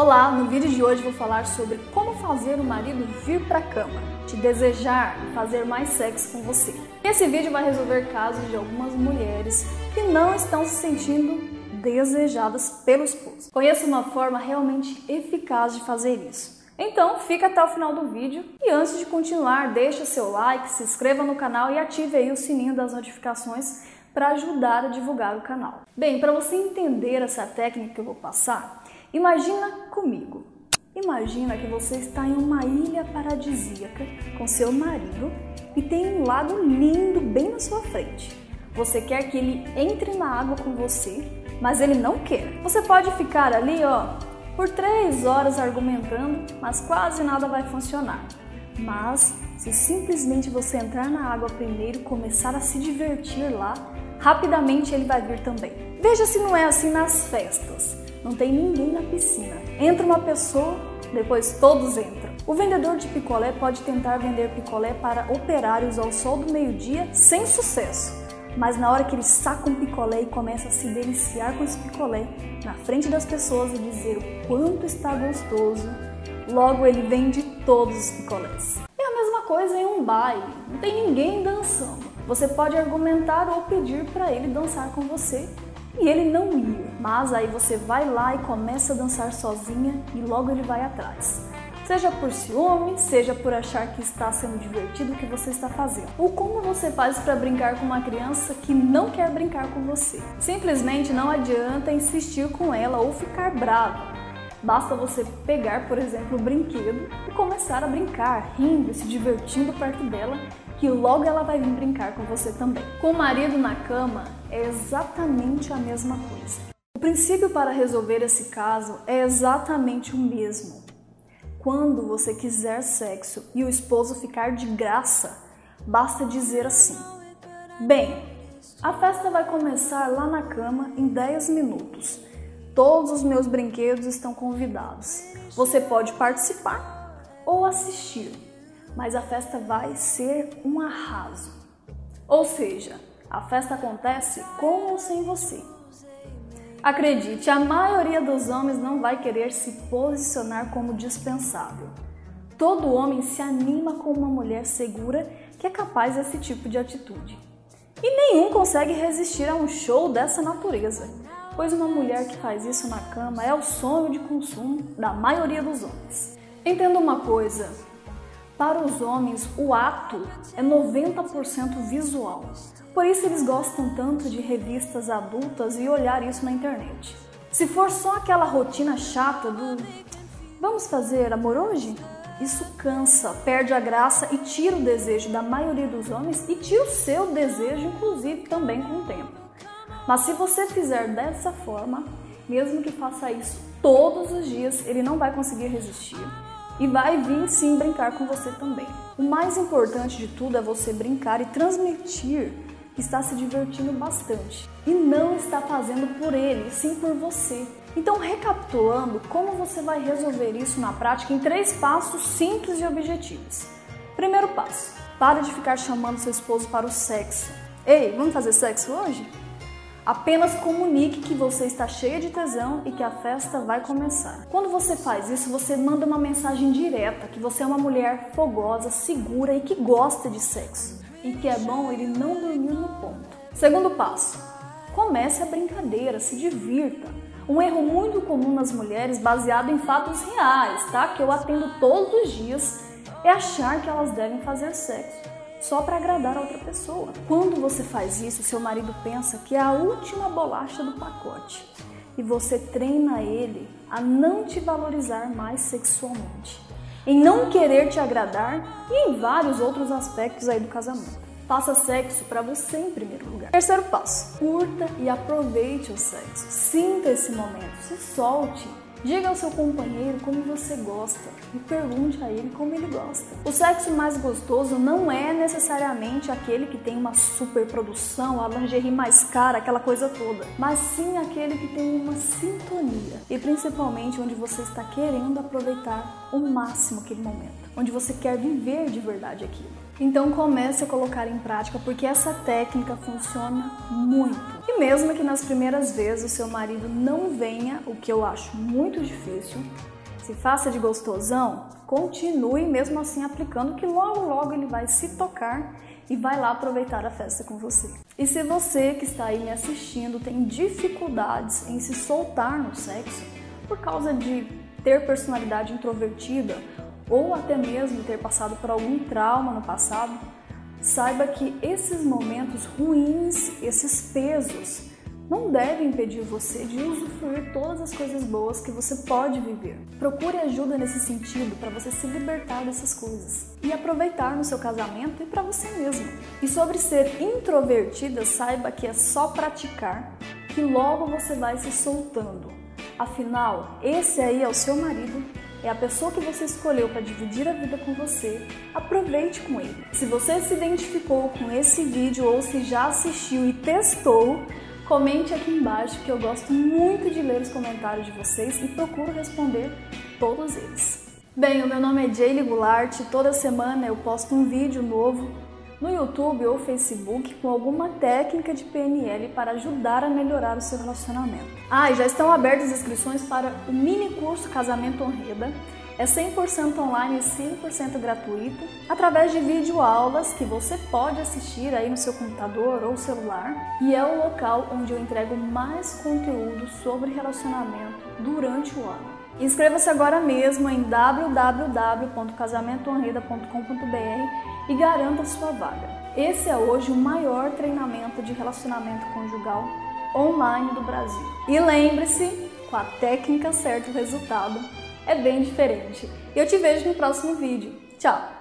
Olá, no vídeo de hoje vou falar sobre como fazer o marido vir pra cama, te desejar fazer mais sexo com você. Esse vídeo vai resolver casos de algumas mulheres que não estão se sentindo desejadas pelo esposo. Conheço uma forma realmente eficaz de fazer isso. Então, fica até o final do vídeo e antes de continuar, deixa seu like, se inscreva no canal e ative aí o sininho das notificações para ajudar a divulgar o canal. Bem, para você entender essa técnica que eu vou passar, Imagina comigo. Imagina que você está em uma ilha paradisíaca com seu marido e tem um lago lindo bem na sua frente. Você quer que ele entre na água com você, mas ele não quer. Você pode ficar ali, ó, por três horas argumentando, mas quase nada vai funcionar. Mas se simplesmente você entrar na água primeiro e começar a se divertir lá, rapidamente ele vai vir também. Veja se não é assim nas festas não tem ninguém na piscina. Entra uma pessoa, depois todos entram. O vendedor de picolé pode tentar vender picolé para operários ao sol do meio-dia sem sucesso. Mas na hora que ele saca um picolé e começa a se deliciar com esse picolé na frente das pessoas e dizer o quanto está gostoso, logo ele vende todos os picolés. É a mesma coisa em um baile, não tem ninguém dançando. Você pode argumentar ou pedir para ele dançar com você e ele não ia. Mas aí você vai lá e começa a dançar sozinha e logo ele vai atrás. Seja por ciúme, seja por achar que está sendo divertido o que você está fazendo. Ou como você faz para brincar com uma criança que não quer brincar com você. Simplesmente não adianta insistir com ela ou ficar bravo. Basta você pegar, por exemplo, o brinquedo e começar a brincar, rindo, se divertindo perto dela que logo ela vai vir brincar com você também. Com o marido na cama é exatamente a mesma coisa. O princípio para resolver esse caso é exatamente o mesmo. Quando você quiser sexo e o esposo ficar de graça, basta dizer assim: Bem, a festa vai começar lá na cama em 10 minutos. Todos os meus brinquedos estão convidados. Você pode participar ou assistir mas a festa vai ser um arraso. Ou seja, a festa acontece com ou sem você. Acredite, a maioria dos homens não vai querer se posicionar como dispensável. Todo homem se anima com uma mulher segura que é capaz desse tipo de atitude. E nenhum consegue resistir a um show dessa natureza, pois uma mulher que faz isso na cama é o sonho de consumo da maioria dos homens. Entenda uma coisa: para os homens, o ato é 90% visual. Por isso eles gostam tanto de revistas adultas e olhar isso na internet. Se for só aquela rotina chata do vamos fazer amor hoje? Isso cansa, perde a graça e tira o desejo da maioria dos homens e tira o seu desejo, inclusive, também com o tempo. Mas se você fizer dessa forma, mesmo que faça isso todos os dias, ele não vai conseguir resistir e vai vir sim brincar com você também. O mais importante de tudo é você brincar e transmitir que está se divertindo bastante e não está fazendo por ele, sim por você. Então, recapitulando, como você vai resolver isso na prática em três passos simples e objetivos. Primeiro passo: pare de ficar chamando seu esposo para o sexo. Ei, vamos fazer sexo hoje? Apenas comunique que você está cheia de tesão e que a festa vai começar. Quando você faz isso, você manda uma mensagem direta que você é uma mulher fogosa, segura e que gosta de sexo. E que é bom ele não dormir no ponto. Segundo passo: comece a brincadeira, se divirta. Um erro muito comum nas mulheres, baseado em fatos reais, tá? Que eu atendo todos os dias, é achar que elas devem fazer sexo só para agradar a outra pessoa. Quando você faz isso, seu marido pensa que é a última bolacha do pacote e você treina ele a não te valorizar mais sexualmente, em não querer te agradar e em vários outros aspectos aí do casamento. Faça sexo para você em primeiro lugar. Terceiro passo: curta e aproveite o sexo. Sinta esse momento, se solte Diga ao seu companheiro como você gosta e pergunte a ele como ele gosta. O sexo mais gostoso não é necessariamente aquele que tem uma super produção, a lingerie mais cara, aquela coisa toda, mas sim aquele que tem uma sintonia e principalmente onde você está querendo aproveitar o máximo aquele momento, onde você quer viver de verdade aquilo. Então comece a colocar em prática porque essa técnica funciona muito. Mesmo que nas primeiras vezes o seu marido não venha, o que eu acho muito difícil, se faça de gostosão, continue mesmo assim aplicando que logo logo ele vai se tocar e vai lá aproveitar a festa com você. E se você que está aí me assistindo tem dificuldades em se soltar no sexo por causa de ter personalidade introvertida ou até mesmo ter passado por algum trauma no passado, saiba que esses momentos ruins, esses pesos, não deve impedir você de usufruir todas as coisas boas que você pode viver. Procure ajuda nesse sentido para você se libertar dessas coisas e aproveitar no seu casamento e para você mesmo. E sobre ser introvertida, saiba que é só praticar que logo você vai se soltando. Afinal, esse aí é o seu marido é a pessoa que você escolheu para dividir a vida com você, aproveite com ele. Se você se identificou com esse vídeo ou se já assistiu e testou, Comente aqui embaixo que eu gosto muito de ler os comentários de vocês e procuro responder todos eles. Bem, o meu nome é Jaylee Goulart toda semana eu posto um vídeo novo no YouTube ou Facebook com alguma técnica de PNL para ajudar a melhorar o seu relacionamento. Ah, e já estão abertas as inscrições para o mini curso Casamento Honreda é 100% online e 100% gratuito, através de videoaulas que você pode assistir aí no seu computador ou celular, e é o local onde eu entrego mais conteúdo sobre relacionamento durante o ano. Inscreva-se agora mesmo em www.casamentohonreda.com.br e garanta sua vaga. Esse é hoje o maior treinamento de relacionamento conjugal online do Brasil. E lembre-se, com a técnica certa o resultado é bem diferente. Eu te vejo no próximo vídeo. Tchau!